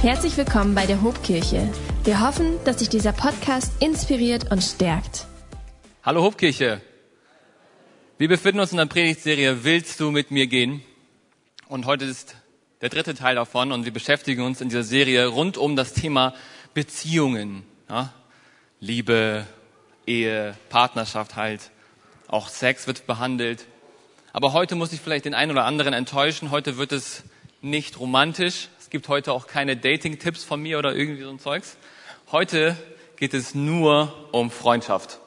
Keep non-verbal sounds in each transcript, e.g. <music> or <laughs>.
Herzlich willkommen bei der Hobkirche. Wir hoffen, dass dich dieser Podcast inspiriert und stärkt. Hallo Hobkirche. Wir befinden uns in der Predigtserie Willst du mit mir gehen? Und heute ist der dritte Teil davon und wir beschäftigen uns in dieser Serie rund um das Thema Beziehungen. Ja? Liebe, Ehe, Partnerschaft halt. Auch Sex wird behandelt. Aber heute muss ich vielleicht den einen oder anderen enttäuschen. Heute wird es nicht romantisch. Es gibt heute auch keine Dating-Tipps von mir oder irgendwie so ein Zeugs. Heute geht es nur um Freundschaft.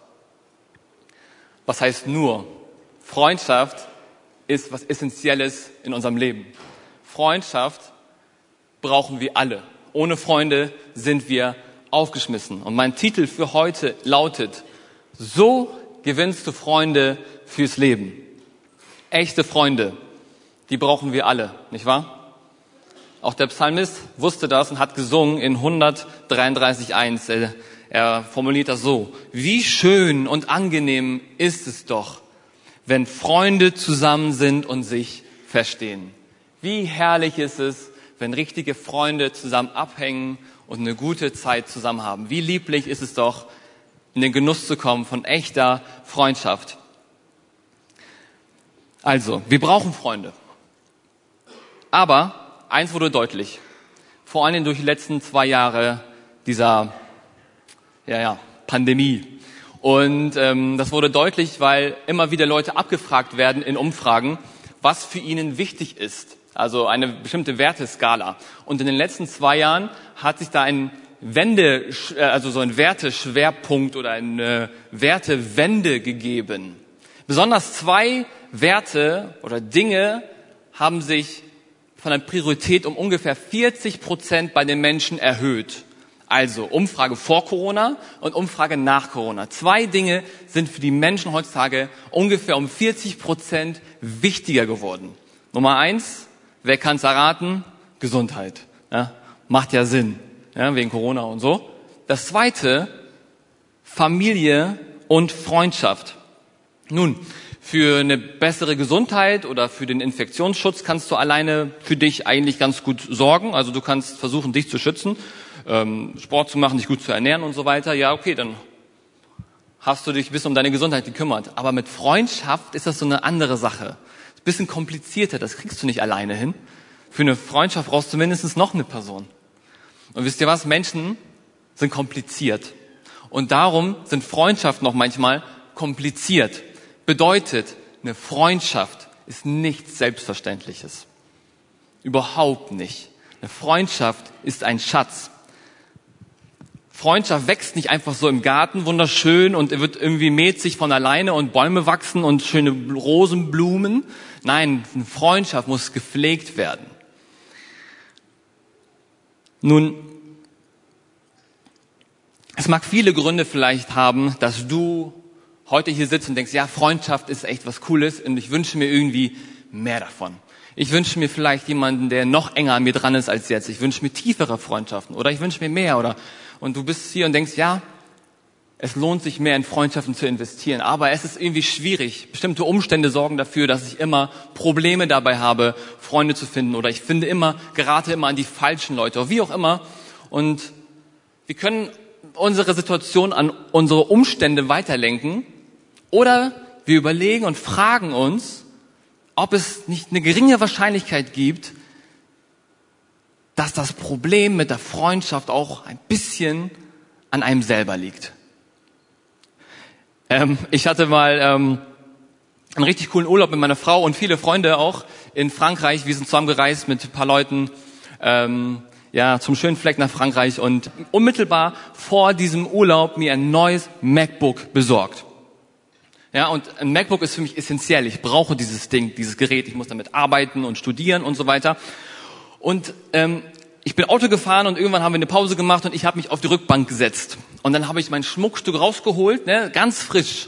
Was heißt nur? Freundschaft ist was Essentielles in unserem Leben. Freundschaft brauchen wir alle. Ohne Freunde sind wir aufgeschmissen. Und mein Titel für heute lautet, so gewinnst du Freunde fürs Leben. Echte Freunde, die brauchen wir alle, nicht wahr? Auch der Psalmist wusste das und hat gesungen in 133.1. Er formuliert das so. Wie schön und angenehm ist es doch, wenn Freunde zusammen sind und sich verstehen. Wie herrlich ist es, wenn richtige Freunde zusammen abhängen und eine gute Zeit zusammen haben. Wie lieblich ist es doch, in den Genuss zu kommen von echter Freundschaft. Also, wir brauchen Freunde. Aber eins wurde deutlich, vor allem durch die letzten zwei Jahre dieser ja, ja, Pandemie. Und ähm, das wurde deutlich, weil immer wieder Leute abgefragt werden in Umfragen, was für ihnen wichtig ist. Also eine bestimmte Werteskala. Und in den letzten zwei Jahren hat sich da ein Wende, äh, also so ein Werteschwerpunkt oder eine Wertewende gegeben. Besonders zwei Werte oder Dinge haben sich von der Priorität um ungefähr 40 Prozent bei den Menschen erhöht. Also Umfrage vor Corona und Umfrage nach Corona. Zwei Dinge sind für die Menschen heutzutage ungefähr um 40 Prozent wichtiger geworden. Nummer eins, wer kann es erraten? Gesundheit. Ja, macht ja Sinn, ja, wegen Corona und so. Das zweite, Familie und Freundschaft. Nun, für eine bessere Gesundheit oder für den Infektionsschutz kannst du alleine für dich eigentlich ganz gut sorgen. Also du kannst versuchen, dich zu schützen, ähm, Sport zu machen, dich gut zu ernähren und so weiter. Ja, okay, dann hast du dich bis um deine Gesundheit gekümmert. Aber mit Freundschaft ist das so eine andere Sache. Bisschen komplizierter, das kriegst du nicht alleine hin. Für eine Freundschaft brauchst du mindestens noch eine Person. Und wisst ihr was? Menschen sind kompliziert. Und darum sind Freundschaften noch manchmal kompliziert bedeutet, eine Freundschaft ist nichts Selbstverständliches. Überhaupt nicht. Eine Freundschaft ist ein Schatz. Freundschaft wächst nicht einfach so im Garten wunderschön und wird irgendwie mäht von alleine und Bäume wachsen und schöne Rosenblumen. Nein, eine Freundschaft muss gepflegt werden. Nun, es mag viele Gründe vielleicht haben, dass du heute hier sitzt und denkst, ja, Freundschaft ist echt was Cooles und ich wünsche mir irgendwie mehr davon. Ich wünsche mir vielleicht jemanden, der noch enger an mir dran ist als jetzt. Ich wünsche mir tiefere Freundschaften oder ich wünsche mir mehr oder und du bist hier und denkst, ja, es lohnt sich mehr in Freundschaften zu investieren, aber es ist irgendwie schwierig. Bestimmte Umstände sorgen dafür, dass ich immer Probleme dabei habe, Freunde zu finden oder ich finde immer, gerate immer an die falschen Leute oder wie auch immer. Und wir können unsere Situation an unsere Umstände weiterlenken oder wir überlegen und fragen uns, ob es nicht eine geringe Wahrscheinlichkeit gibt, dass das Problem mit der Freundschaft auch ein bisschen an einem selber liegt. Ähm, ich hatte mal ähm, einen richtig coolen Urlaub mit meiner Frau und viele Freunde auch in Frankreich. Wir sind zusammen gereist mit ein paar Leuten ähm, ja, zum schönen Fleck nach Frankreich und unmittelbar vor diesem Urlaub mir ein neues MacBook besorgt. Ja, und ein MacBook ist für mich essentiell. Ich brauche dieses Ding, dieses Gerät. Ich muss damit arbeiten und studieren und so weiter. Und ähm, ich bin Auto gefahren und irgendwann haben wir eine Pause gemacht und ich habe mich auf die Rückbank gesetzt. Und dann habe ich mein Schmuckstück rausgeholt, ne, ganz frisch,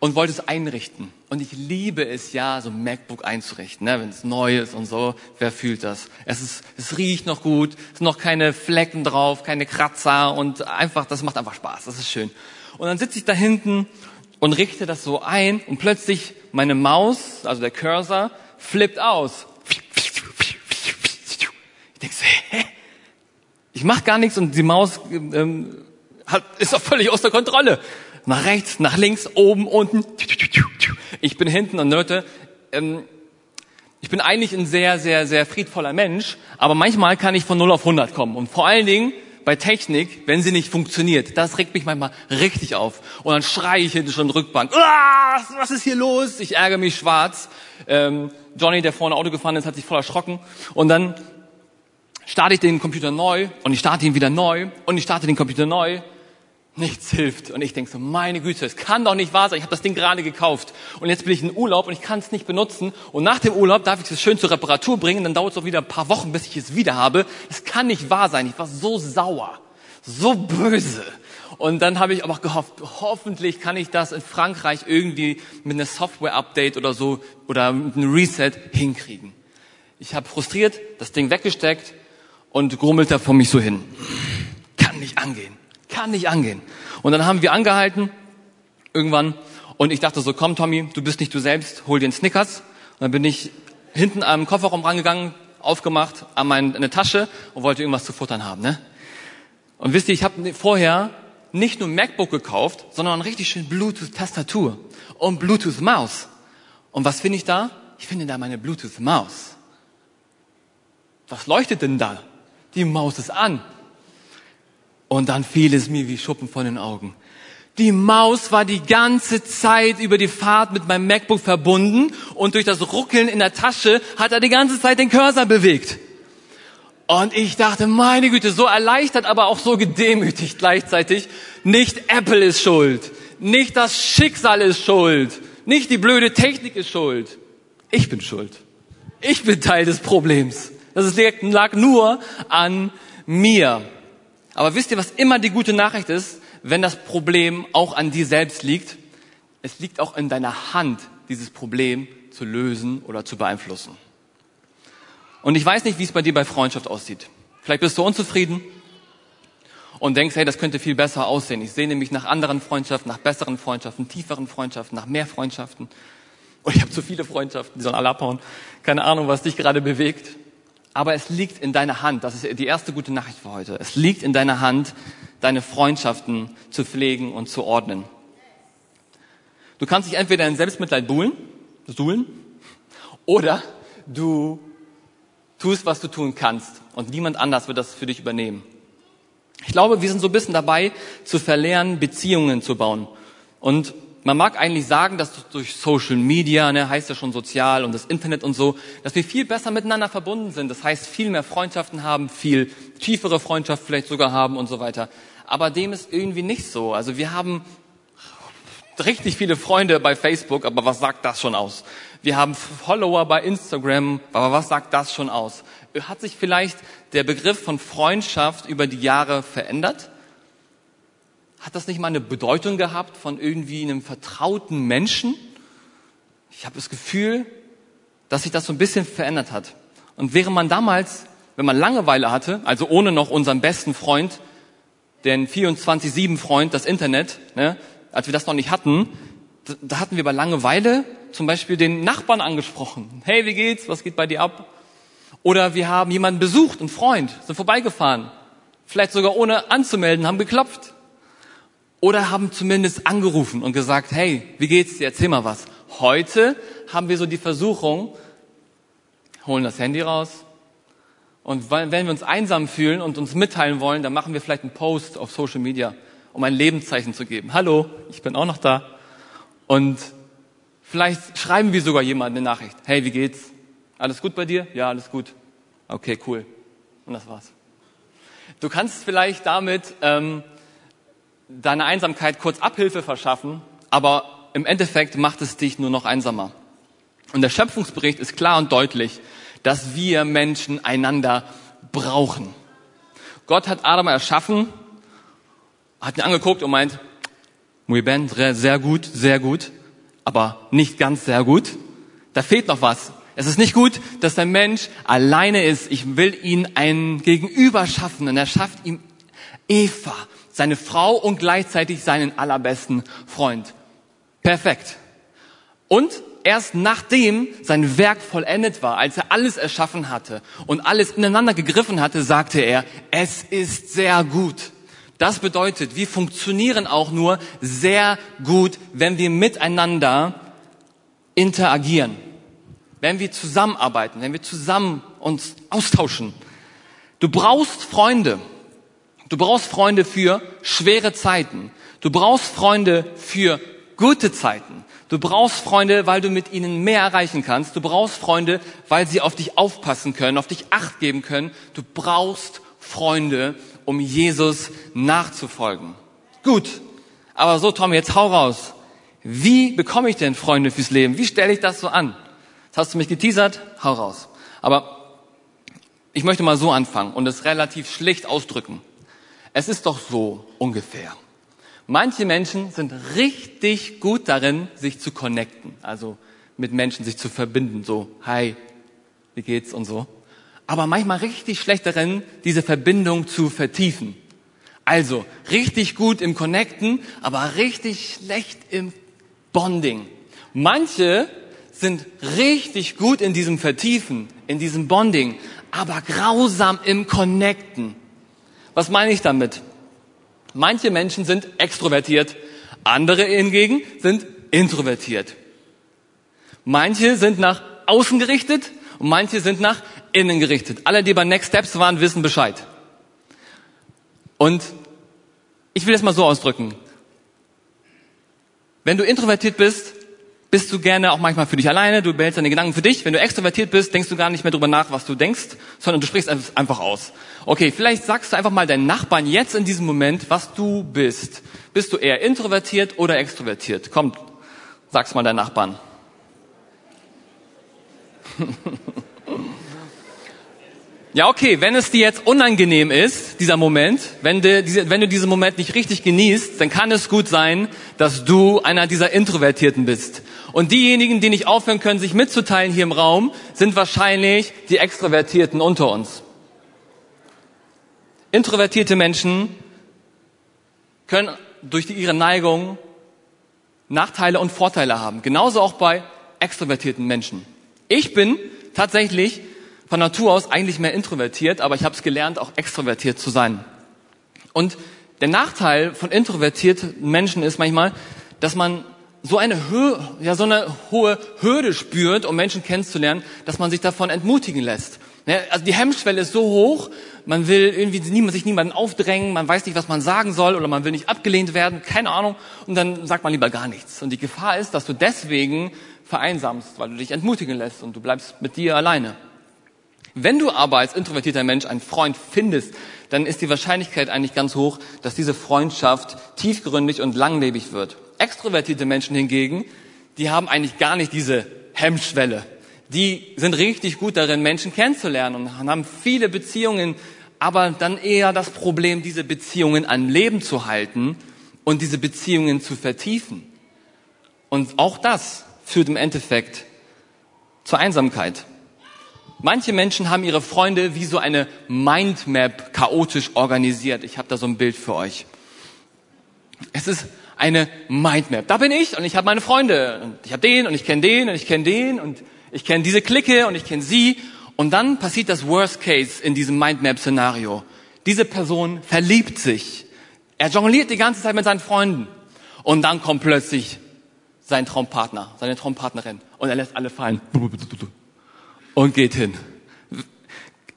und wollte es einrichten. Und ich liebe es ja, so ein MacBook einzurichten, ne, wenn es neu ist und so. Wer fühlt das? Es, ist, es riecht noch gut, es sind noch keine Flecken drauf, keine Kratzer und einfach, das macht einfach Spaß, das ist schön. Und dann sitze ich da hinten und richte das so ein und plötzlich meine Maus, also der Cursor, flippt aus. Ich denke hä? Ich mache gar nichts und die Maus ähm, hat, ist doch völlig aus der Kontrolle. Nach rechts, nach links, oben, unten. Ich bin hinten und Leute, ähm, ich bin eigentlich ein sehr, sehr, sehr friedvoller Mensch, aber manchmal kann ich von 0 auf 100 kommen. Und vor allen Dingen bei Technik, wenn sie nicht funktioniert, das regt mich manchmal richtig auf. Und dann schreie ich hinten schon Rückbank. Ah, was ist hier los? Ich ärgere mich schwarz. Ähm, Johnny, der vorne Auto gefahren ist, hat sich voll erschrocken. Und dann starte ich den Computer neu und ich starte ihn wieder neu und ich starte den Computer neu nichts hilft. Und ich denke so, meine Güte, es kann doch nicht wahr sein. Ich habe das Ding gerade gekauft und jetzt bin ich in Urlaub und ich kann es nicht benutzen. Und nach dem Urlaub darf ich es schön zur Reparatur bringen. Dann dauert es auch wieder ein paar Wochen, bis ich es wieder habe. Es kann nicht wahr sein. Ich war so sauer, so böse. Und dann habe ich aber gehofft, hoffentlich kann ich das in Frankreich irgendwie mit einer Software-Update oder so oder mit einem Reset hinkriegen. Ich habe frustriert das Ding weggesteckt und grummelt da vor mich so hin. Kann nicht angehen kann nicht angehen. Und dann haben wir angehalten, irgendwann, und ich dachte so, komm Tommy, du bist nicht du selbst, hol dir einen Snickers. Und dann bin ich hinten am Kofferraum rangegangen, aufgemacht, an meine Tasche und wollte irgendwas zu futtern haben. Ne? Und wisst ihr, ich habe vorher nicht nur MacBook gekauft, sondern richtig schön Bluetooth-Tastatur und Bluetooth-Maus. Und was finde ich da? Ich finde da meine Bluetooth-Maus. Was leuchtet denn da? Die Maus ist an. Und dann fiel es mir wie Schuppen von den Augen. Die Maus war die ganze Zeit über die Fahrt mit meinem MacBook verbunden und durch das Ruckeln in der Tasche hat er die ganze Zeit den Cursor bewegt. Und ich dachte, meine Güte, so erleichtert, aber auch so gedemütigt gleichzeitig. Nicht Apple ist schuld, nicht das Schicksal ist schuld, nicht die blöde Technik ist schuld. Ich bin schuld. Ich bin Teil des Problems. Das lag nur an mir. Aber wisst ihr, was immer die gute Nachricht ist, wenn das Problem auch an dir selbst liegt? Es liegt auch in deiner Hand, dieses Problem zu lösen oder zu beeinflussen. Und ich weiß nicht, wie es bei dir bei Freundschaft aussieht. Vielleicht bist du unzufrieden und denkst, hey, das könnte viel besser aussehen. Ich sehne mich nach anderen Freundschaften, nach besseren Freundschaften, tieferen Freundschaften, nach mehr Freundschaften. Und ich habe zu viele Freundschaften, die sollen alle abhauen. Keine Ahnung, was dich gerade bewegt. Aber es liegt in deiner Hand. Das ist die erste gute Nachricht für heute. Es liegt in deiner Hand, deine Freundschaften zu pflegen und zu ordnen. Du kannst dich entweder in Selbstmitleid buhlen, suhlen, oder du tust, was du tun kannst. Und niemand anders wird das für dich übernehmen. Ich glaube, wir sind so ein bisschen dabei, zu verlernen, Beziehungen zu bauen. Und man mag eigentlich sagen, dass durch Social Media, ne, heißt ja schon sozial und das Internet und so, dass wir viel besser miteinander verbunden sind. Das heißt, viel mehr Freundschaften haben, viel tiefere Freundschaft vielleicht sogar haben und so weiter. Aber dem ist irgendwie nicht so. Also wir haben richtig viele Freunde bei Facebook, aber was sagt das schon aus? Wir haben Follower bei Instagram, aber was sagt das schon aus? Hat sich vielleicht der Begriff von Freundschaft über die Jahre verändert? Hat das nicht mal eine Bedeutung gehabt von irgendwie einem vertrauten Menschen? Ich habe das Gefühl, dass sich das so ein bisschen verändert hat. Und wäre man damals, wenn man Langeweile hatte, also ohne noch unseren besten Freund, den 24-7-Freund, das Internet, ne, als wir das noch nicht hatten, da hatten wir bei Langeweile zum Beispiel den Nachbarn angesprochen. Hey, wie geht's? Was geht bei dir ab? Oder wir haben jemanden besucht, einen Freund, sind vorbeigefahren. Vielleicht sogar ohne anzumelden, haben geklopft. Oder haben zumindest angerufen und gesagt, hey, wie geht's dir? Erzähl mal was. Heute haben wir so die Versuchung, holen das Handy raus. Und wenn wir uns einsam fühlen und uns mitteilen wollen, dann machen wir vielleicht einen Post auf Social Media, um ein Lebenszeichen zu geben. Hallo, ich bin auch noch da. Und vielleicht schreiben wir sogar jemanden eine Nachricht. Hey, wie geht's? Alles gut bei dir? Ja, alles gut. Okay, cool. Und das war's. Du kannst vielleicht damit ähm, deiner Einsamkeit kurz Abhilfe verschaffen, aber im Endeffekt macht es dich nur noch einsamer. Und der Schöpfungsbericht ist klar und deutlich, dass wir Menschen einander brauchen. Gott hat Adam erschaffen, hat ihn angeguckt und meint, muy bien, sehr gut, sehr gut, aber nicht ganz sehr gut. Da fehlt noch was. Es ist nicht gut, dass der Mensch alleine ist. Ich will ihn ein Gegenüber schaffen und er schafft ihm Eva seine Frau und gleichzeitig seinen allerbesten Freund. Perfekt. Und erst nachdem sein Werk vollendet war, als er alles erschaffen hatte und alles ineinander gegriffen hatte, sagte er, es ist sehr gut. Das bedeutet, wir funktionieren auch nur sehr gut, wenn wir miteinander interagieren, wenn wir zusammenarbeiten, wenn wir zusammen uns austauschen. Du brauchst Freunde. Du brauchst Freunde für schwere Zeiten. Du brauchst Freunde für gute Zeiten. Du brauchst Freunde, weil du mit ihnen mehr erreichen kannst. Du brauchst Freunde, weil sie auf dich aufpassen können, auf dich acht geben können. Du brauchst Freunde, um Jesus nachzufolgen. Gut, aber so Tom, jetzt hau raus. Wie bekomme ich denn Freunde fürs Leben? Wie stelle ich das so an? Jetzt hast du mich geteasert, hau raus. Aber ich möchte mal so anfangen und es relativ schlicht ausdrücken. Es ist doch so ungefähr. Manche Menschen sind richtig gut darin, sich zu connecten, also mit Menschen sich zu verbinden, so, hi, wie geht's und so aber manchmal richtig schlecht darin, diese Verbindung zu vertiefen. Also richtig gut im Connecten, aber richtig schlecht im Bonding. Manche sind richtig gut in diesem Vertiefen, in diesem Bonding, aber grausam im Connecten. Was meine ich damit? Manche Menschen sind extrovertiert, andere hingegen sind introvertiert. Manche sind nach außen gerichtet und manche sind nach innen gerichtet. Alle, die bei Next Steps waren, wissen Bescheid. Und ich will es mal so ausdrücken. Wenn du introvertiert bist, bist du gerne auch manchmal für dich alleine, du behältst deine Gedanken für dich. Wenn du extrovertiert bist, denkst du gar nicht mehr drüber nach, was du denkst, sondern du sprichst einfach aus. Okay, vielleicht sagst du einfach mal deinen Nachbarn jetzt in diesem Moment, was du bist. Bist du eher introvertiert oder extrovertiert? Komm, sag's mal deinen Nachbarn. <laughs> Ja, okay, wenn es dir jetzt unangenehm ist, dieser Moment, wenn du, diese, wenn du diesen Moment nicht richtig genießt, dann kann es gut sein, dass du einer dieser Introvertierten bist. Und diejenigen, die nicht aufhören können, sich mitzuteilen hier im Raum, sind wahrscheinlich die Extrovertierten unter uns. Introvertierte Menschen können durch ihre Neigung Nachteile und Vorteile haben. Genauso auch bei extrovertierten Menschen. Ich bin tatsächlich von Natur aus eigentlich mehr introvertiert, aber ich habe es gelernt, auch extrovertiert zu sein. Und der Nachteil von introvertierten Menschen ist manchmal, dass man so eine, Höhe, ja, so eine hohe Hürde spürt, um Menschen kennenzulernen, dass man sich davon entmutigen lässt. Ja, also die Hemmschwelle ist so hoch, man will irgendwie niemand, sich niemanden aufdrängen, man weiß nicht, was man sagen soll oder man will nicht abgelehnt werden, keine Ahnung, und dann sagt man lieber gar nichts. Und die Gefahr ist, dass du deswegen vereinsamst, weil du dich entmutigen lässt und du bleibst mit dir alleine. Wenn du aber als introvertierter Mensch einen Freund findest, dann ist die Wahrscheinlichkeit eigentlich ganz hoch, dass diese Freundschaft tiefgründig und langlebig wird. Extrovertierte Menschen hingegen, die haben eigentlich gar nicht diese Hemmschwelle. Die sind richtig gut darin, Menschen kennenzulernen und haben viele Beziehungen, aber dann eher das Problem, diese Beziehungen an Leben zu halten und diese Beziehungen zu vertiefen. Und auch das führt im Endeffekt zur Einsamkeit. Manche Menschen haben ihre Freunde wie so eine Mindmap chaotisch organisiert. Ich habe da so ein Bild für euch. Es ist eine Mindmap. Da bin ich und ich habe meine Freunde. Und ich habe den und ich kenne den und ich kenne den und ich kenne diese Clique und ich kenne sie. Und dann passiert das Worst Case in diesem Mindmap-Szenario. Diese Person verliebt sich. Er jongliert die ganze Zeit mit seinen Freunden. Und dann kommt plötzlich sein Traumpartner, seine Traumpartnerin. Und er lässt alle fallen und geht hin.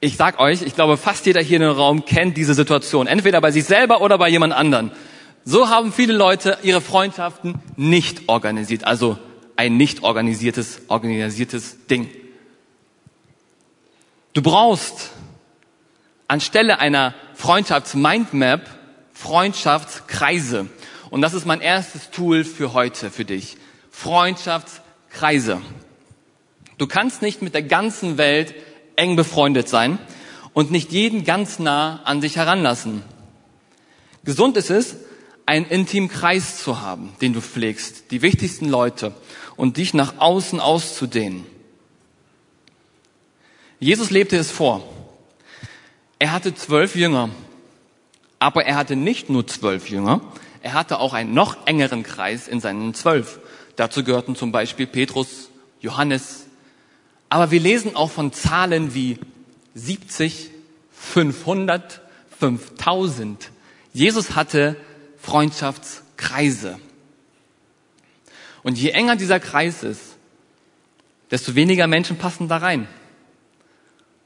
Ich sag euch, ich glaube, fast jeder hier in dem Raum kennt diese Situation. Entweder bei sich selber oder bei jemand anderen. So haben viele Leute ihre Freundschaften nicht organisiert. Also ein nicht organisiertes, organisiertes Ding. Du brauchst anstelle einer Freundschafts-Mindmap Freundschaftskreise. Und das ist mein erstes Tool für heute, für dich. Freundschaftskreise. Du kannst nicht mit der ganzen Welt eng befreundet sein und nicht jeden ganz nah an sich heranlassen. Gesund ist es, einen intimen Kreis zu haben, den du pflegst, die wichtigsten Leute und dich nach außen auszudehnen. Jesus lebte es vor. Er hatte zwölf Jünger, aber er hatte nicht nur zwölf Jünger, er hatte auch einen noch engeren Kreis in seinen zwölf. Dazu gehörten zum Beispiel Petrus Johannes. Aber wir lesen auch von Zahlen wie 70, 500, 5000. Jesus hatte Freundschaftskreise. Und je enger dieser Kreis ist, desto weniger Menschen passen da rein.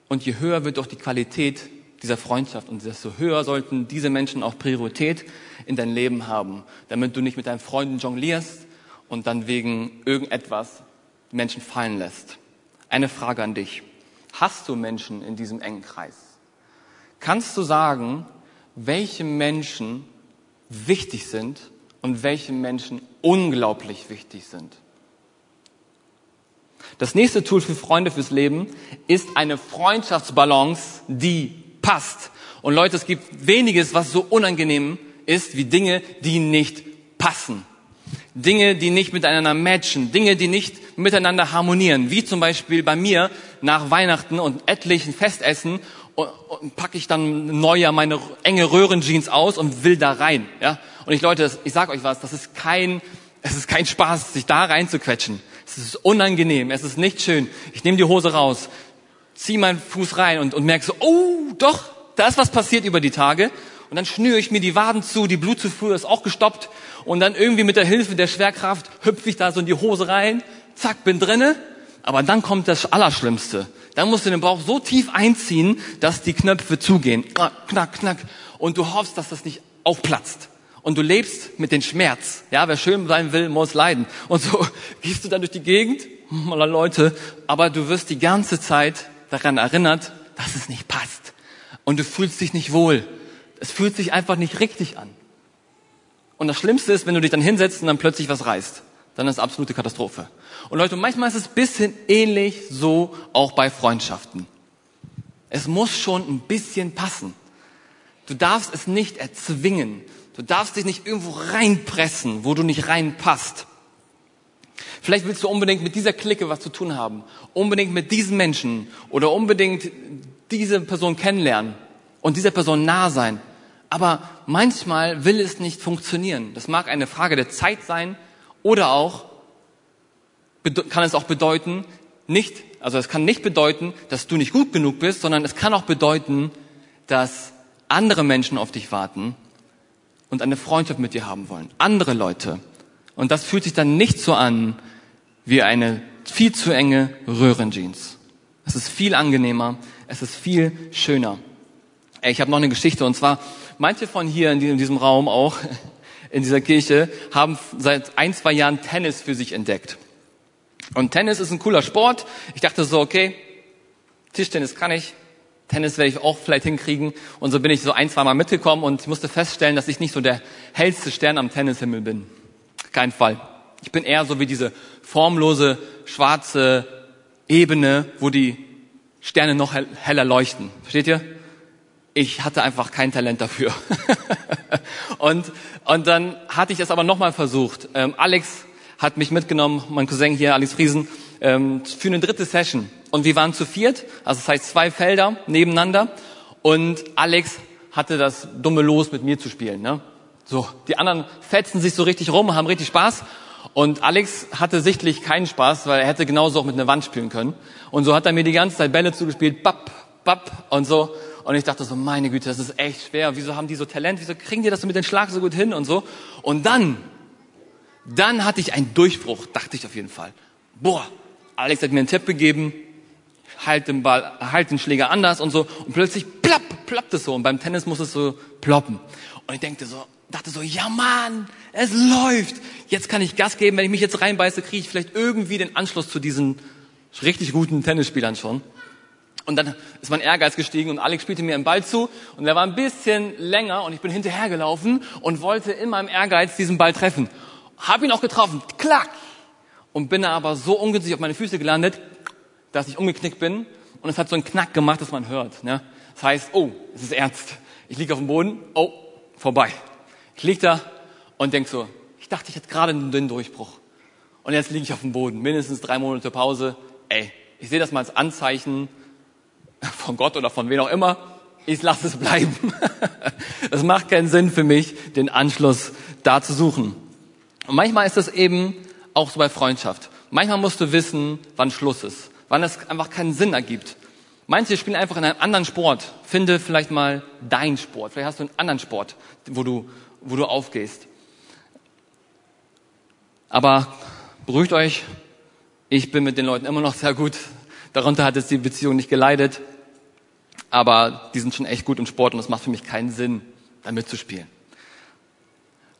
Und je höher wird auch die Qualität dieser Freundschaft und desto höher sollten diese Menschen auch Priorität in dein Leben haben, damit du nicht mit deinen Freunden jonglierst und dann wegen irgendetwas Menschen fallen lässt. Eine Frage an dich. Hast du Menschen in diesem engen Kreis? Kannst du sagen, welche Menschen wichtig sind und welche Menschen unglaublich wichtig sind? Das nächste Tool für Freunde fürs Leben ist eine Freundschaftsbalance, die passt. Und Leute, es gibt weniges, was so unangenehm ist wie Dinge, die nicht passen. Dinge, die nicht miteinander matchen, Dinge, die nicht miteinander harmonieren, wie zum Beispiel bei mir nach Weihnachten und etlichen Festessen und, und packe ich dann Neujahr meine enge Röhrenjeans aus und will da rein. Ja? Und ich Leute, ich sag euch was, das ist kein, es ist kein Spaß, sich da reinzuquetschen. Es ist unangenehm, es ist nicht schön. Ich nehme die Hose raus, ziehe meinen Fuß rein und, und merke so, oh, doch, da ist was passiert über die Tage. Und dann schnüre ich mir die Waden zu, die Blutzufuhr ist auch gestoppt. Und dann irgendwie mit der Hilfe der Schwerkraft hüpfe ich da so in die Hose rein, zack, bin drinne. Aber dann kommt das Allerschlimmste. Dann musst du den Bauch so tief einziehen, dass die Knöpfe zugehen. Knack, knack, knack. Und du hoffst, dass das nicht aufplatzt. Und du lebst mit dem Schmerz. Ja, wer schön sein will, muss leiden. Und so <laughs> gehst du dann durch die Gegend, mal Leute, aber du wirst die ganze Zeit daran erinnert, dass es nicht passt. Und du fühlst dich nicht wohl. Es fühlt sich einfach nicht richtig an. Und das Schlimmste ist, wenn du dich dann hinsetzt und dann plötzlich was reißt. Dann ist es absolute Katastrophe. Und Leute, manchmal ist es bisschen ähnlich so auch bei Freundschaften. Es muss schon ein bisschen passen. Du darfst es nicht erzwingen. Du darfst dich nicht irgendwo reinpressen, wo du nicht reinpasst. Vielleicht willst du unbedingt mit dieser Clique was zu tun haben, unbedingt mit diesen Menschen oder unbedingt diese Person kennenlernen und dieser Person nah sein. Aber manchmal will es nicht funktionieren. Das mag eine Frage der Zeit sein oder auch kann es auch bedeuten, nicht, also es kann nicht bedeuten, dass du nicht gut genug bist, sondern es kann auch bedeuten, dass andere Menschen auf dich warten und eine Freundschaft mit dir haben wollen. Andere Leute. Und das fühlt sich dann nicht so an wie eine viel zu enge Röhrenjeans. Es ist viel angenehmer, es ist viel schöner. Ich habe noch eine Geschichte und zwar manche von hier in diesem Raum auch in dieser Kirche haben seit ein, zwei Jahren Tennis für sich entdeckt. Und Tennis ist ein cooler Sport. Ich dachte so, okay, Tischtennis kann ich, Tennis werde ich auch vielleicht hinkriegen. Und so bin ich so ein, zwei Mal mitgekommen und musste feststellen, dass ich nicht so der hellste Stern am Tennishimmel bin. Kein Fall. Ich bin eher so wie diese formlose, schwarze Ebene, wo die Sterne noch heller leuchten. Versteht ihr? Ich hatte einfach kein Talent dafür. <laughs> und, und dann hatte ich es aber nochmal versucht. Ähm, Alex hat mich mitgenommen, mein Cousin hier, Alex Friesen, ähm, für eine dritte Session. Und wir waren zu viert, also das heißt zwei Felder nebeneinander. Und Alex hatte das dumme Los mit mir zu spielen. Ne? So, die anderen fetzen sich so richtig rum, haben richtig Spaß. Und Alex hatte sichtlich keinen Spaß, weil er hätte genauso auch mit einer Wand spielen können. Und so hat er mir die ganze Zeit Bälle zugespielt, bap, bap und so. Und ich dachte so, meine Güte, das ist echt schwer. Wieso haben die so Talent? Wieso kriegen die das so mit dem Schlag so gut hin und so? Und dann, dann hatte ich einen Durchbruch, dachte ich auf jeden Fall. Boah, Alex hat mir einen Tipp gegeben, halt den Ball, halt den Schläger anders und so. Und plötzlich plopp, ploppt es so. Und beim Tennis muss es so ploppen. Und ich dachte so, dachte so, ja Mann, es läuft. Jetzt kann ich Gas geben. Wenn ich mich jetzt reinbeiße, kriege ich vielleicht irgendwie den Anschluss zu diesen richtig guten Tennisspielern schon. Und dann ist mein Ehrgeiz gestiegen und Alex spielte mir einen Ball zu und er war ein bisschen länger und ich bin hinterhergelaufen und wollte in meinem Ehrgeiz diesen Ball treffen. Hab ihn auch getroffen, klack! Und bin aber so ungünstig auf meine Füße gelandet, dass ich umgeknickt bin und es hat so einen Knack gemacht, dass man hört. Ne? Das heißt, oh, es ist ernst. Ich liege auf dem Boden, oh, vorbei. Ich liege da und denk so, ich dachte, ich hätte gerade einen dünnen Durchbruch. Und jetzt liege ich auf dem Boden, mindestens drei Monate Pause. Ey, ich sehe das mal als Anzeichen <laughs> von Gott oder von wem auch immer. Ich lasse es bleiben. <laughs> Es macht keinen Sinn für mich, den Anschluss da zu suchen. Und manchmal ist das eben auch so bei Freundschaft. Manchmal musst du wissen, wann Schluss ist, wann es einfach keinen Sinn ergibt. Manche spielen einfach in einem anderen Sport. Finde vielleicht mal deinen Sport. Vielleicht hast du einen anderen Sport, wo du, wo du aufgehst. Aber beruhigt euch, ich bin mit den Leuten immer noch sehr gut. Darunter hat jetzt die Beziehung nicht geleidet. Aber die sind schon echt gut im Sport und es macht für mich keinen Sinn, damit zu spielen.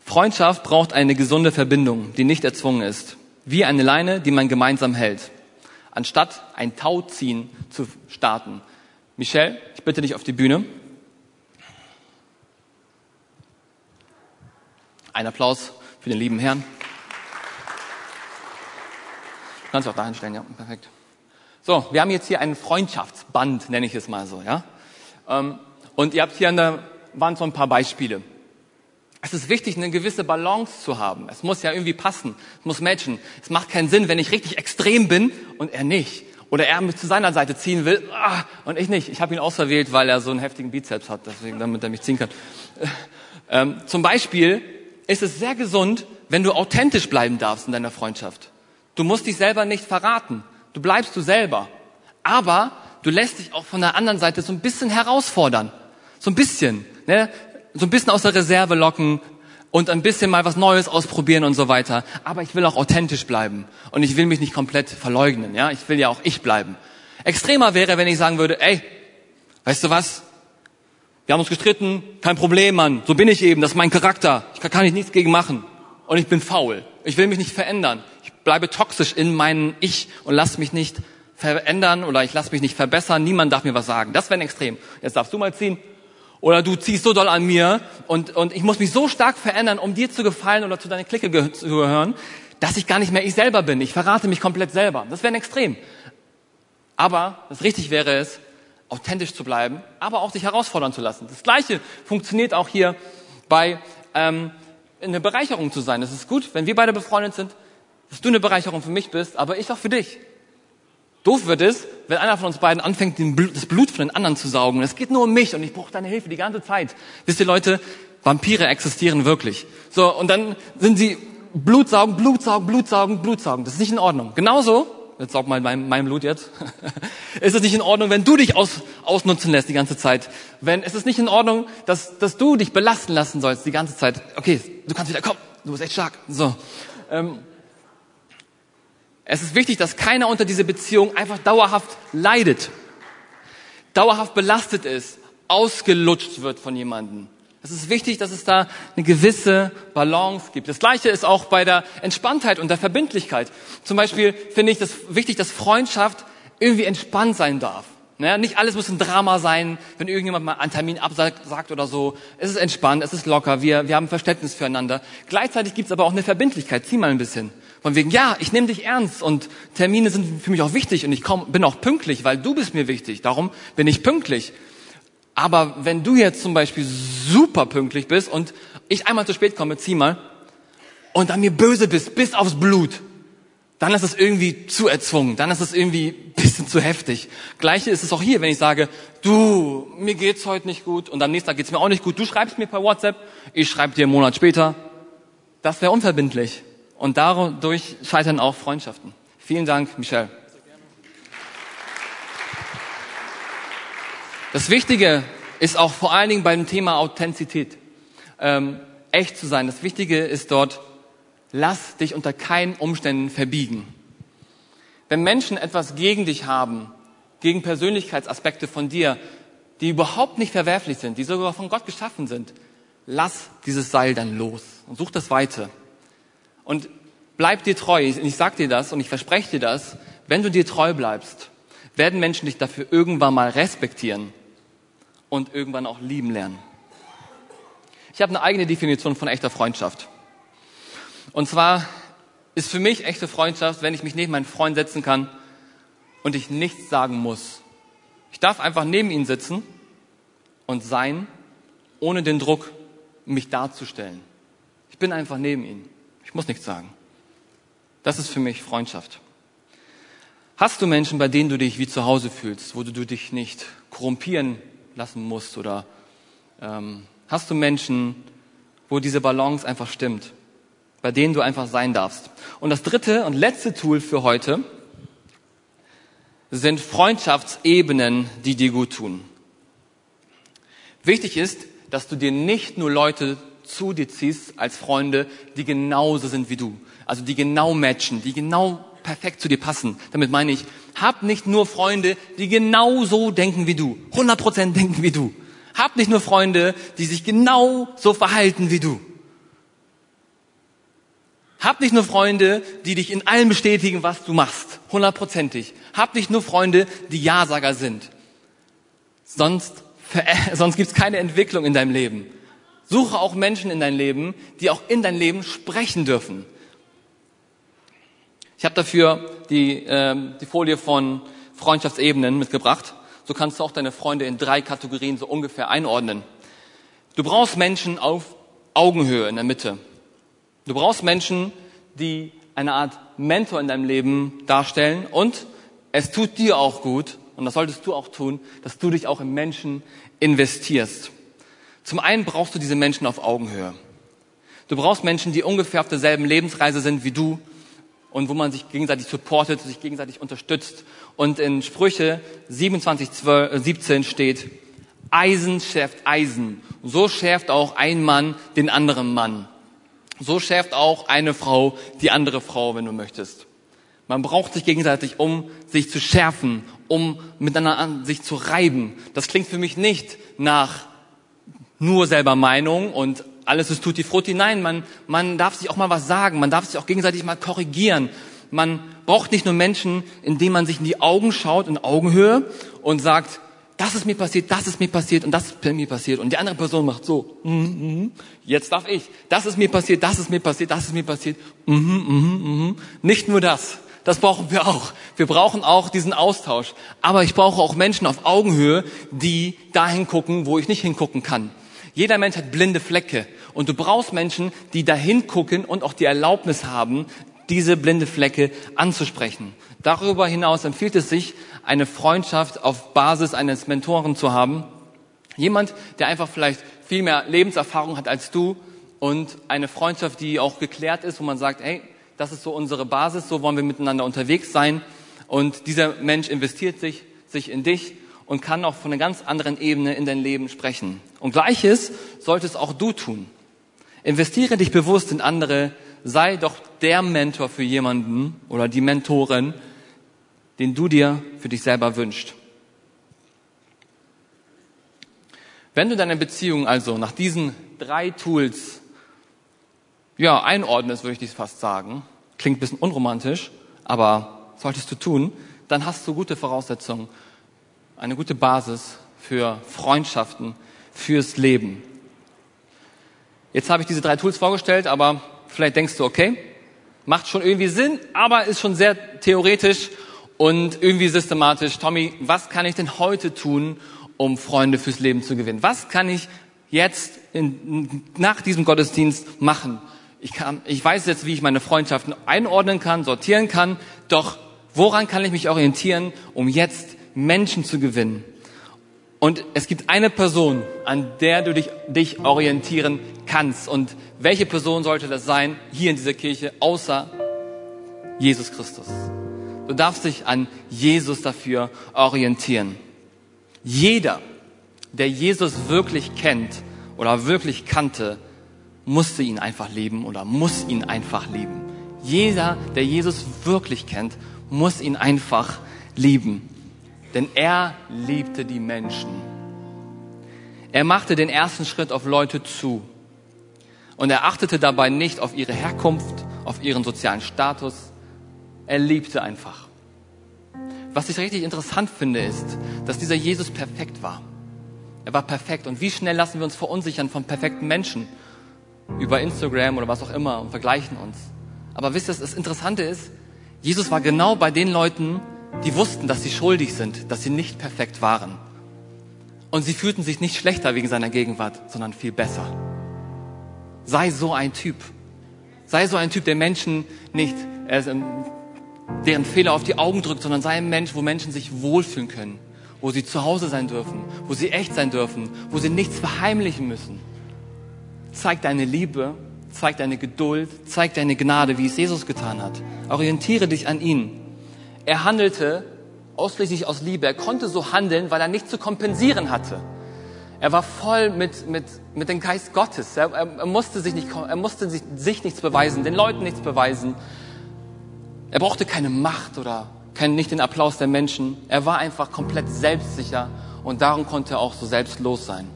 Freundschaft braucht eine gesunde Verbindung, die nicht erzwungen ist. Wie eine Leine, die man gemeinsam hält. Anstatt ein Tauziehen zu starten. Michelle, ich bitte dich auf die Bühne. Ein Applaus für den lieben Herrn. Du kannst auch dahin stellen, ja, perfekt. So, wir haben jetzt hier ein Freundschaftsband, nenne ich es mal so, ja. Ähm, und ihr habt hier an der Wand so ein paar Beispiele. Es ist wichtig, eine gewisse Balance zu haben. Es muss ja irgendwie passen. Es muss matchen. Es macht keinen Sinn, wenn ich richtig extrem bin und er nicht. Oder er mich zu seiner Seite ziehen will ah, und ich nicht. Ich habe ihn ausverwählt, weil er so einen heftigen Bizeps hat, deswegen, damit er mich ziehen kann. Ähm, zum Beispiel ist es sehr gesund, wenn du authentisch bleiben darfst in deiner Freundschaft. Du musst dich selber nicht verraten. Du bleibst du selber. Aber du lässt dich auch von der anderen Seite so ein bisschen herausfordern. So ein bisschen. Ne? So ein bisschen aus der Reserve locken und ein bisschen mal was Neues ausprobieren und so weiter. Aber ich will auch authentisch bleiben. Und ich will mich nicht komplett verleugnen. Ja? Ich will ja auch ich bleiben. Extremer wäre, wenn ich sagen würde, ey, weißt du was? Wir haben uns gestritten, kein Problem, Mann. So bin ich eben, das ist mein Charakter. Ich kann, kann ich nichts gegen machen. Und ich bin faul. Ich will mich nicht verändern bleibe toxisch in meinem Ich und lass mich nicht verändern oder ich lass mich nicht verbessern. Niemand darf mir was sagen. Das wäre ein Extrem. Jetzt darfst du mal ziehen. Oder du ziehst so doll an mir und, und ich muss mich so stark verändern, um dir zu gefallen oder zu deiner Clique ge zu gehören, dass ich gar nicht mehr ich selber bin. Ich verrate mich komplett selber. Das wäre ein Extrem. Aber das richtig wäre es, authentisch zu bleiben, aber auch sich herausfordern zu lassen. Das Gleiche funktioniert auch hier bei ähm, eine Bereicherung zu sein. Es ist gut, wenn wir beide befreundet sind, dass du eine Bereicherung für mich bist, aber ich auch für dich. Doof wird es, wenn einer von uns beiden anfängt, das Blut von den anderen zu saugen. Es geht nur um mich und ich brauche deine Hilfe die ganze Zeit. Wisst ihr Leute, Vampire existieren wirklich. So, und dann sind sie Blutsaugen, Blutsaugen, Blutsaugen, Blutsaugen. Das ist nicht in Ordnung. Genauso, jetzt saug mal mein, mein Blut jetzt, <laughs> ist es nicht in Ordnung, wenn du dich aus, ausnutzen lässt die ganze Zeit. Wenn, es ist nicht in Ordnung, dass, dass du dich belasten lassen sollst die ganze Zeit. Okay, du kannst wieder, komm, du bist echt stark. So. Ähm, es ist wichtig, dass keiner unter dieser Beziehung einfach dauerhaft leidet, dauerhaft belastet ist, ausgelutscht wird von jemandem. Es ist wichtig, dass es da eine gewisse Balance gibt. Das Gleiche ist auch bei der Entspanntheit und der Verbindlichkeit. Zum Beispiel finde ich das wichtig, dass Freundschaft irgendwie entspannt sein darf. Naja, nicht alles muss ein Drama sein, wenn irgendjemand mal einen Termin absagt oder so. Es ist entspannt, es ist locker, wir, wir haben Verständnis füreinander. Gleichzeitig gibt es aber auch eine Verbindlichkeit. Zieh mal ein bisschen. Von wegen, ja, ich nehme dich ernst und Termine sind für mich auch wichtig und ich komm, bin auch pünktlich, weil du bist mir wichtig. Darum bin ich pünktlich. Aber wenn du jetzt zum Beispiel super pünktlich bist und ich einmal zu spät komme, zieh mal, und dann mir böse bist, bis aufs Blut, dann ist es irgendwie zu erzwungen, dann ist es irgendwie bisschen zu heftig. Gleiche ist es auch hier, wenn ich sage, du, mir geht's heute nicht gut und am nächsten Tag geht's mir auch nicht gut, du schreibst mir per WhatsApp, ich schreibe dir einen Monat später. Das wäre unverbindlich. Und dadurch scheitern auch Freundschaften. Vielen Dank, Michelle. Das Wichtige ist auch vor allen Dingen beim Thema Authentizität, ähm, echt zu sein. Das Wichtige ist dort, lass dich unter keinen Umständen verbiegen. Wenn Menschen etwas gegen dich haben, gegen Persönlichkeitsaspekte von dir, die überhaupt nicht verwerflich sind, die sogar von Gott geschaffen sind, lass dieses Seil dann los und such das Weite. Und bleib dir treu. Ich sag dir das und ich verspreche dir das. Wenn du dir treu bleibst, werden Menschen dich dafür irgendwann mal respektieren und irgendwann auch lieben lernen. Ich habe eine eigene Definition von echter Freundschaft. Und zwar ist für mich echte Freundschaft, wenn ich mich neben meinen Freund setzen kann und ich nichts sagen muss. Ich darf einfach neben ihn sitzen und sein, ohne den Druck, mich darzustellen. Ich bin einfach neben ihm. Ich muss nichts sagen. Das ist für mich Freundschaft. Hast du Menschen, bei denen du dich wie zu Hause fühlst, wo du dich nicht korrumpieren lassen musst? Oder ähm, hast du Menschen, wo diese Balance einfach stimmt? bei denen du einfach sein darfst. Und das dritte und letzte Tool für heute sind Freundschaftsebenen, die dir gut tun. Wichtig ist, dass du dir nicht nur Leute zu dir ziehst als Freunde, die genauso sind wie du. Also die genau matchen, die genau perfekt zu dir passen. Damit meine ich, hab nicht nur Freunde, die genau so denken wie du, 100% denken wie du. Hab nicht nur Freunde, die sich genau so verhalten wie du. Hab nicht nur Freunde, die dich in allem bestätigen, was du machst, hundertprozentig. Hab nicht nur Freunde, die Ja-Sager sind. Sonst, <laughs> sonst gibt's keine Entwicklung in deinem Leben. Suche auch Menschen in dein Leben, die auch in dein Leben sprechen dürfen. Ich habe dafür die, äh, die Folie von Freundschaftsebenen mitgebracht. So kannst du auch deine Freunde in drei Kategorien so ungefähr einordnen. Du brauchst Menschen auf Augenhöhe in der Mitte. Du brauchst Menschen, die eine Art Mentor in deinem Leben darstellen und es tut dir auch gut, und das solltest du auch tun, dass du dich auch in Menschen investierst. Zum einen brauchst du diese Menschen auf Augenhöhe. Du brauchst Menschen, die ungefähr auf derselben Lebensreise sind wie du und wo man sich gegenseitig supportet, sich gegenseitig unterstützt. Und in Sprüche 27, 12, 17 steht, Eisen schärft Eisen. So schärft auch ein Mann den anderen Mann. So schärft auch eine Frau die andere Frau, wenn du möchtest. Man braucht sich gegenseitig, um sich zu schärfen, um miteinander an sich zu reiben. Das klingt für mich nicht nach nur selber Meinung und alles ist tutti frutti. Nein, man, man darf sich auch mal was sagen, man darf sich auch gegenseitig mal korrigieren. Man braucht nicht nur Menschen, indem man sich in die Augen schaut, in Augenhöhe und sagt, das ist mir passiert, das ist mir passiert und das ist mir passiert. Und die andere Person macht so, mm, mm, jetzt darf ich. Das ist mir passiert, das ist mir passiert, das ist mir passiert. Mm, mm, mm. Nicht nur das. Das brauchen wir auch. Wir brauchen auch diesen Austausch. Aber ich brauche auch Menschen auf Augenhöhe, die dahin gucken, wo ich nicht hingucken kann. Jeder Mensch hat blinde Flecke. Und du brauchst Menschen, die dahin gucken und auch die Erlaubnis haben, diese blinde Flecke anzusprechen. Darüber hinaus empfiehlt es sich, eine Freundschaft auf Basis eines Mentoren zu haben. Jemand, der einfach vielleicht viel mehr Lebenserfahrung hat als du und eine Freundschaft, die auch geklärt ist, wo man sagt, hey, das ist so unsere Basis, so wollen wir miteinander unterwegs sein. Und dieser Mensch investiert sich, sich in dich und kann auch von einer ganz anderen Ebene in dein Leben sprechen. Und gleiches solltest auch du tun. Investiere dich bewusst in andere, sei doch der Mentor für jemanden oder die Mentorin, den du dir für dich selber wünschst. Wenn du deine Beziehung also nach diesen drei Tools ja, einordnest, würde ich dies fast sagen, klingt ein bisschen unromantisch, aber solltest du tun, dann hast du gute Voraussetzungen, eine gute Basis für Freundschaften, fürs Leben. Jetzt habe ich diese drei Tools vorgestellt, aber vielleicht denkst du, okay, macht schon irgendwie Sinn, aber ist schon sehr theoretisch und irgendwie systematisch. Tommy, was kann ich denn heute tun, um Freunde fürs Leben zu gewinnen? Was kann ich jetzt in, nach diesem Gottesdienst machen? Ich, kann, ich weiß jetzt, wie ich meine Freundschaften einordnen kann, sortieren kann, doch woran kann ich mich orientieren, um jetzt Menschen zu gewinnen? Und es gibt eine Person, an der du dich, dich orientieren kannst. Und welche Person sollte das sein hier in dieser Kirche, außer Jesus Christus? Du darfst dich an Jesus dafür orientieren. Jeder, der Jesus wirklich kennt oder wirklich kannte, musste ihn einfach lieben oder muss ihn einfach lieben. Jeder, der Jesus wirklich kennt, muss ihn einfach lieben. Denn er liebte die Menschen. Er machte den ersten Schritt auf Leute zu. Und er achtete dabei nicht auf ihre Herkunft, auf ihren sozialen Status, er liebte einfach. Was ich richtig interessant finde, ist, dass dieser Jesus perfekt war. Er war perfekt. Und wie schnell lassen wir uns verunsichern von perfekten Menschen? Über Instagram oder was auch immer und vergleichen uns. Aber wisst ihr, das Interessante ist, Jesus war genau bei den Leuten, die wussten, dass sie schuldig sind, dass sie nicht perfekt waren. Und sie fühlten sich nicht schlechter wegen seiner Gegenwart, sondern viel besser. Sei so ein Typ. Sei so ein Typ, der Menschen nicht äh, deren Fehler auf die Augen drückt, sondern sei ein Mensch, wo Menschen sich wohlfühlen können, wo sie zu Hause sein dürfen, wo sie echt sein dürfen, wo sie nichts verheimlichen müssen. Zeig deine Liebe, zeig deine Geduld, zeig deine Gnade, wie es Jesus getan hat. Orientiere dich an ihn. Er handelte ausschließlich aus Liebe. Er konnte so handeln, weil er nichts zu kompensieren hatte. Er war voll mit, mit, mit dem Geist Gottes. Er, er, er musste, sich, nicht, er musste sich, sich nichts beweisen, den Leuten nichts beweisen. Er brauchte keine Macht oder kein, nicht den Applaus der Menschen. Er war einfach komplett selbstsicher und darum konnte er auch so selbstlos sein.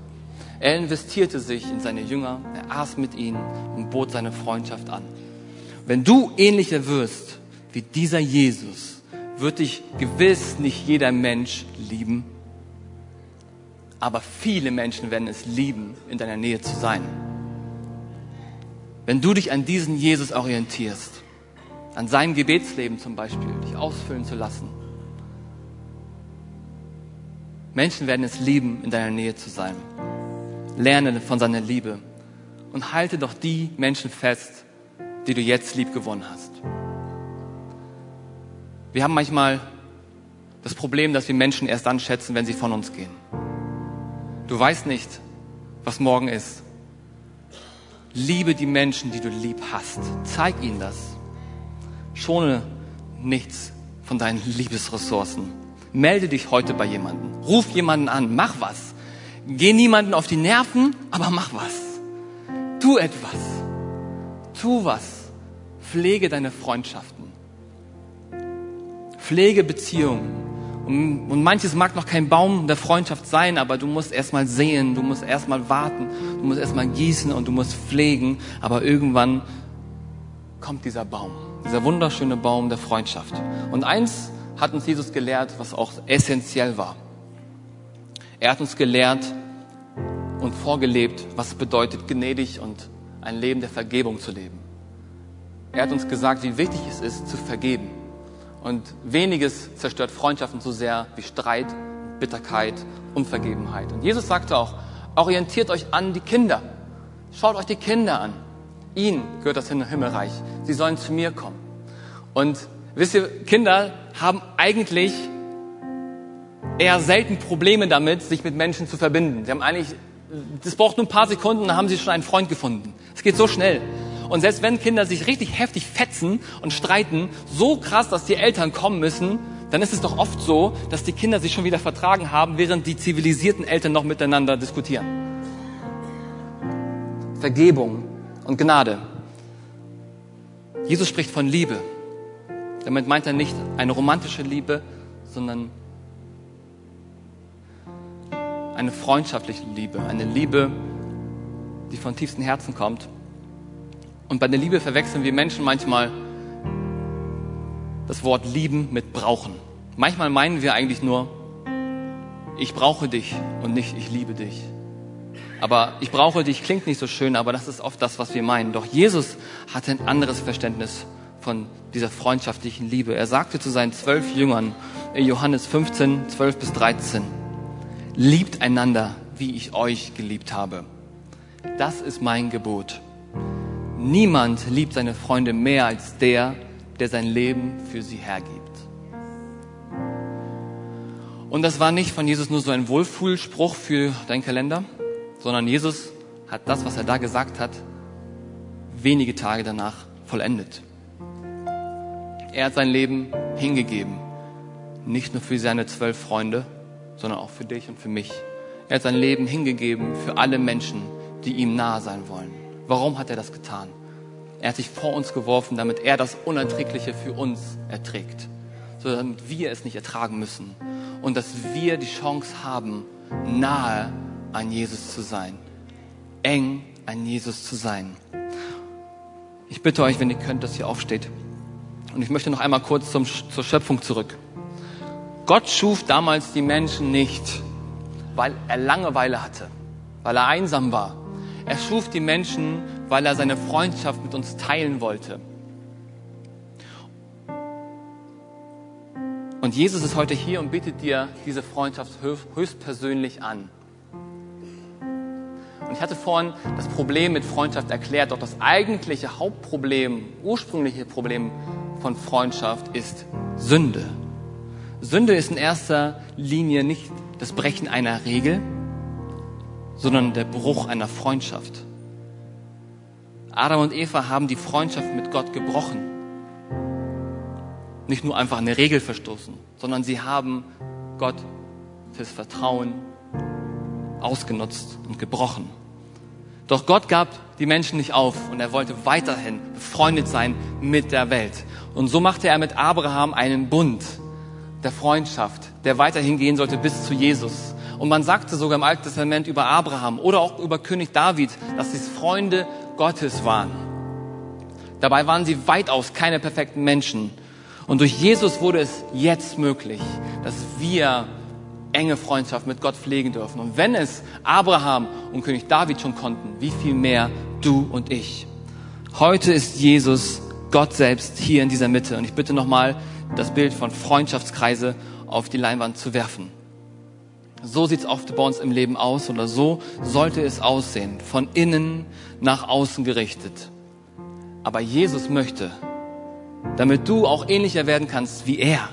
Er investierte sich in seine Jünger, er aß mit ihnen und bot seine Freundschaft an. Wenn du ähnlicher wirst wie dieser Jesus, wird dich gewiss nicht jeder Mensch lieben, aber viele Menschen werden es lieben, in deiner Nähe zu sein. Wenn du dich an diesen Jesus orientierst, an seinem Gebetsleben zum Beispiel, dich ausfüllen zu lassen, Menschen werden es lieben, in deiner Nähe zu sein. Lerne von seiner Liebe und halte doch die Menschen fest, die du jetzt lieb gewonnen hast. Wir haben manchmal das Problem, dass wir Menschen erst dann schätzen, wenn sie von uns gehen. Du weißt nicht, was morgen ist. Liebe die Menschen, die du lieb hast. Zeig ihnen das. Schone nichts von deinen Liebesressourcen. Melde dich heute bei jemandem. Ruf jemanden an. Mach was. Geh niemanden auf die Nerven, aber mach was. Tu etwas. Tu was. Pflege deine Freundschaften. Pflege Beziehungen. Und, und manches mag noch kein Baum der Freundschaft sein, aber du musst erstmal sehen, du musst erstmal warten, du musst erstmal gießen und du musst pflegen. Aber irgendwann kommt dieser Baum, dieser wunderschöne Baum der Freundschaft. Und eins hat uns Jesus gelehrt, was auch essentiell war. Er hat uns gelehrt und vorgelebt, was bedeutet, gnädig und ein Leben der Vergebung zu leben. Er hat uns gesagt, wie wichtig es ist, zu vergeben. Und weniges zerstört Freundschaften so sehr wie Streit, Bitterkeit, Unvergebenheit. Und Jesus sagte auch, orientiert euch an die Kinder. Schaut euch die Kinder an. Ihnen gehört das Himmelreich. Sie sollen zu mir kommen. Und wisst ihr, Kinder haben eigentlich eher selten Probleme damit, sich mit Menschen zu verbinden. Sie haben eigentlich, das braucht nur ein paar Sekunden, dann haben sie schon einen Freund gefunden. Es geht so schnell. Und selbst wenn Kinder sich richtig heftig fetzen und streiten, so krass, dass die Eltern kommen müssen, dann ist es doch oft so, dass die Kinder sich schon wieder vertragen haben, während die zivilisierten Eltern noch miteinander diskutieren. Vergebung und Gnade. Jesus spricht von Liebe. Damit meint er nicht eine romantische Liebe, sondern eine freundschaftliche Liebe, eine Liebe, die von tiefstem Herzen kommt und bei der Liebe verwechseln wir Menschen manchmal das Wort lieben mit brauchen. Manchmal meinen wir eigentlich nur, ich brauche dich und nicht ich liebe dich. Aber ich brauche dich klingt nicht so schön, aber das ist oft das, was wir meinen. Doch Jesus hatte ein anderes Verständnis von dieser freundschaftlichen Liebe. Er sagte zu seinen zwölf Jüngern, in Johannes 15, 12 bis 13, liebt einander, wie ich euch geliebt habe. Das ist mein Gebot. Niemand liebt seine Freunde mehr als der, der sein Leben für sie hergibt. Und das war nicht von Jesus nur so ein Wohlfühlspruch für deinen Kalender, sondern Jesus hat das, was er da gesagt hat, wenige Tage danach vollendet. Er hat sein Leben hingegeben, nicht nur für seine zwölf Freunde, sondern auch für dich und für mich. Er hat sein Leben hingegeben für alle Menschen, die ihm nahe sein wollen. Warum hat er das getan? Er hat sich vor uns geworfen, damit er das Unerträgliche für uns erträgt, so damit wir es nicht ertragen müssen und dass wir die Chance haben, nahe an Jesus zu sein, eng an Jesus zu sein. Ich bitte euch, wenn ihr könnt, dass ihr aufsteht. Und ich möchte noch einmal kurz zum, zur Schöpfung zurück. Gott schuf damals die Menschen nicht, weil er Langeweile hatte, weil er einsam war, er schuf die Menschen, weil er seine Freundschaft mit uns teilen wollte. Und Jesus ist heute hier und bietet dir diese Freundschaft höchstpersönlich an. Und ich hatte vorhin das Problem mit Freundschaft erklärt, doch das eigentliche Hauptproblem, ursprüngliche Problem von Freundschaft ist Sünde. Sünde ist in erster Linie nicht das Brechen einer Regel, sondern der Bruch einer Freundschaft. Adam und Eva haben die Freundschaft mit Gott gebrochen. Nicht nur einfach eine Regel verstoßen, sondern sie haben Gott fürs Vertrauen ausgenutzt und gebrochen. Doch Gott gab die Menschen nicht auf und er wollte weiterhin befreundet sein mit der Welt. Und so machte er mit Abraham einen Bund der Freundschaft, der weiterhin gehen sollte bis zu Jesus. Und man sagte sogar im Alten Testament über Abraham oder auch über König David, dass sie Freunde Gottes waren. Dabei waren sie weitaus keine perfekten Menschen. Und durch Jesus wurde es jetzt möglich, dass wir enge Freundschaft mit Gott pflegen dürfen. Und wenn es Abraham und König David schon konnten, wie viel mehr du und ich. Heute ist Jesus Gott selbst hier in dieser Mitte. Und ich bitte nochmal, das Bild von Freundschaftskreise auf die Leinwand zu werfen. So sieht es oft bei uns im Leben aus oder so sollte es aussehen, von innen nach außen gerichtet. Aber Jesus möchte, damit du auch ähnlicher werden kannst wie er,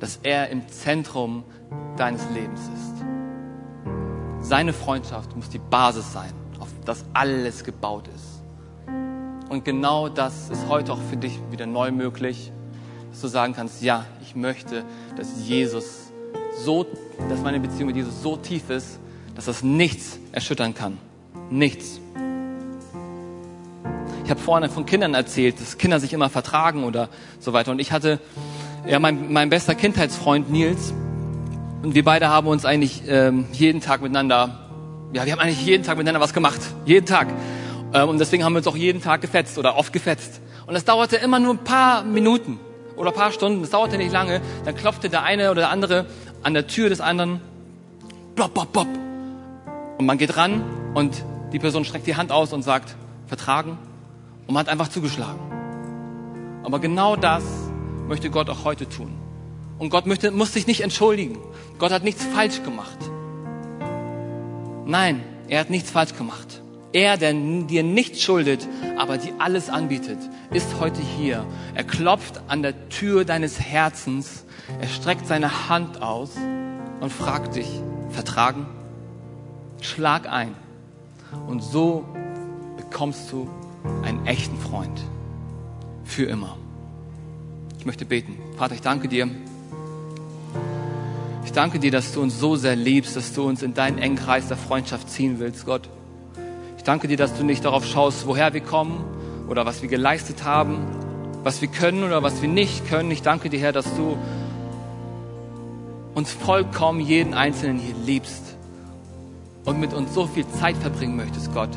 dass er im Zentrum deines Lebens ist. Seine Freundschaft muss die Basis sein, auf das alles gebaut ist. Und genau das ist heute auch für dich wieder neu möglich, dass du sagen kannst, ja, ich möchte, dass Jesus so, dass meine Beziehung mit Jesus so tief ist, dass das nichts erschüttern kann. Nichts. Ich habe vorhin von Kindern erzählt, dass Kinder sich immer vertragen oder so weiter. Und ich hatte, ja, mein, mein bester Kindheitsfreund Nils, und wir beide haben uns eigentlich ähm, jeden Tag miteinander, ja, wir haben eigentlich jeden Tag miteinander was gemacht. Jeden Tag. Ähm, und deswegen haben wir uns auch jeden Tag gefetzt oder oft gefetzt. Und das dauerte immer nur ein paar Minuten oder ein paar Stunden. Das dauerte nicht lange. Dann klopfte der eine oder der andere an der Tür des anderen. Bop, bop, bop. Und man geht ran und die Person streckt die Hand aus und sagt, vertragen. Und man hat einfach zugeschlagen. Aber genau das möchte Gott auch heute tun. Und Gott möchte, muss sich nicht entschuldigen. Gott hat nichts falsch gemacht. Nein, er hat nichts falsch gemacht. Er, der dir nichts schuldet, aber dir alles anbietet, ist heute hier. Er klopft an der Tür deines Herzens. Er streckt seine Hand aus und fragt dich, vertragen? Schlag ein. Und so bekommst du einen echten Freund. Für immer. Ich möchte beten. Vater, ich danke dir ich danke dir, dass du uns so sehr liebst, dass du uns in deinen engen Kreis der Freundschaft ziehen willst, Gott. Ich danke dir, dass du nicht darauf schaust, woher wir kommen oder was wir geleistet haben, was wir können oder was wir nicht können. Ich danke dir, Herr, dass du uns vollkommen jeden Einzelnen hier liebst und mit uns so viel Zeit verbringen möchtest, Gott.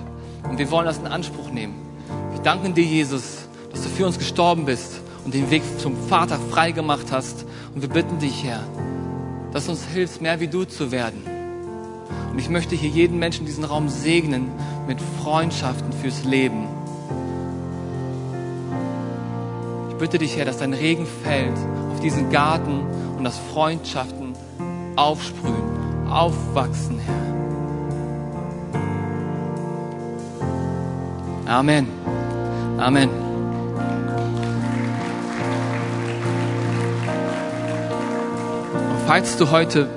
Und wir wollen das in Anspruch nehmen. Wir danken dir, Jesus, dass du für uns gestorben bist und den Weg zum Vater frei gemacht hast. Und wir bitten dich, Herr, dass uns hilft, mehr wie du zu werden. Und ich möchte hier jeden Menschen in diesem Raum segnen mit Freundschaften fürs Leben. Ich bitte dich, Herr, dass dein Regen fällt auf diesen Garten und dass Freundschaften aufsprühen, aufwachsen, Herr. Amen. Amen. falls du heute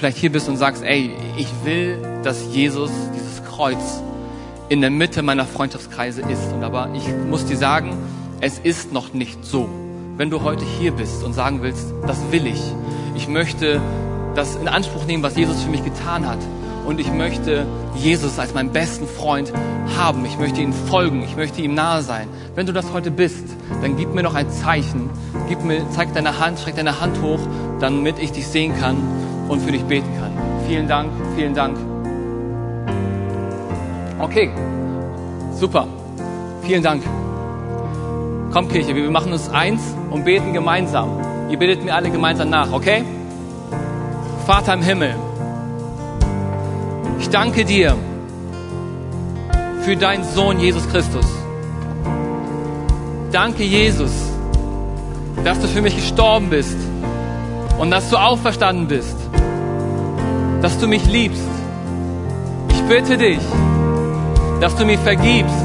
vielleicht hier bist und sagst, ey, ich will, dass Jesus dieses Kreuz in der Mitte meiner Freundschaftskreise ist. Und aber ich muss dir sagen, es ist noch nicht so. Wenn du heute hier bist und sagen willst, das will ich. Ich möchte das in Anspruch nehmen, was Jesus für mich getan hat. Und ich möchte Jesus als meinen besten Freund haben. Ich möchte ihm folgen. Ich möchte ihm nahe sein. Wenn du das heute bist, dann gib mir noch ein Zeichen. Gib mir, zeig deine Hand, streck deine Hand hoch, damit ich dich sehen kann und für dich beten kann. Vielen Dank, vielen Dank. Okay, super. Vielen Dank. Komm, Kirche, wir machen uns eins und beten gemeinsam. Ihr betet mir alle gemeinsam nach, okay? Vater im Himmel, ich danke dir für deinen Sohn Jesus Christus. Danke, Jesus, dass du für mich gestorben bist und dass du auferstanden bist, dass du mich liebst. Ich bitte dich, dass du mir vergibst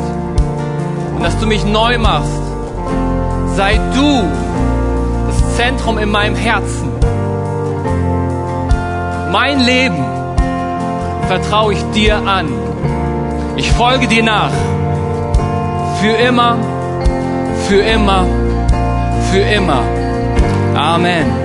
und dass du mich neu machst. Sei du das Zentrum in meinem Herzen. Mein Leben vertraue ich dir an. Ich folge dir nach für immer, für immer, für immer. Amen.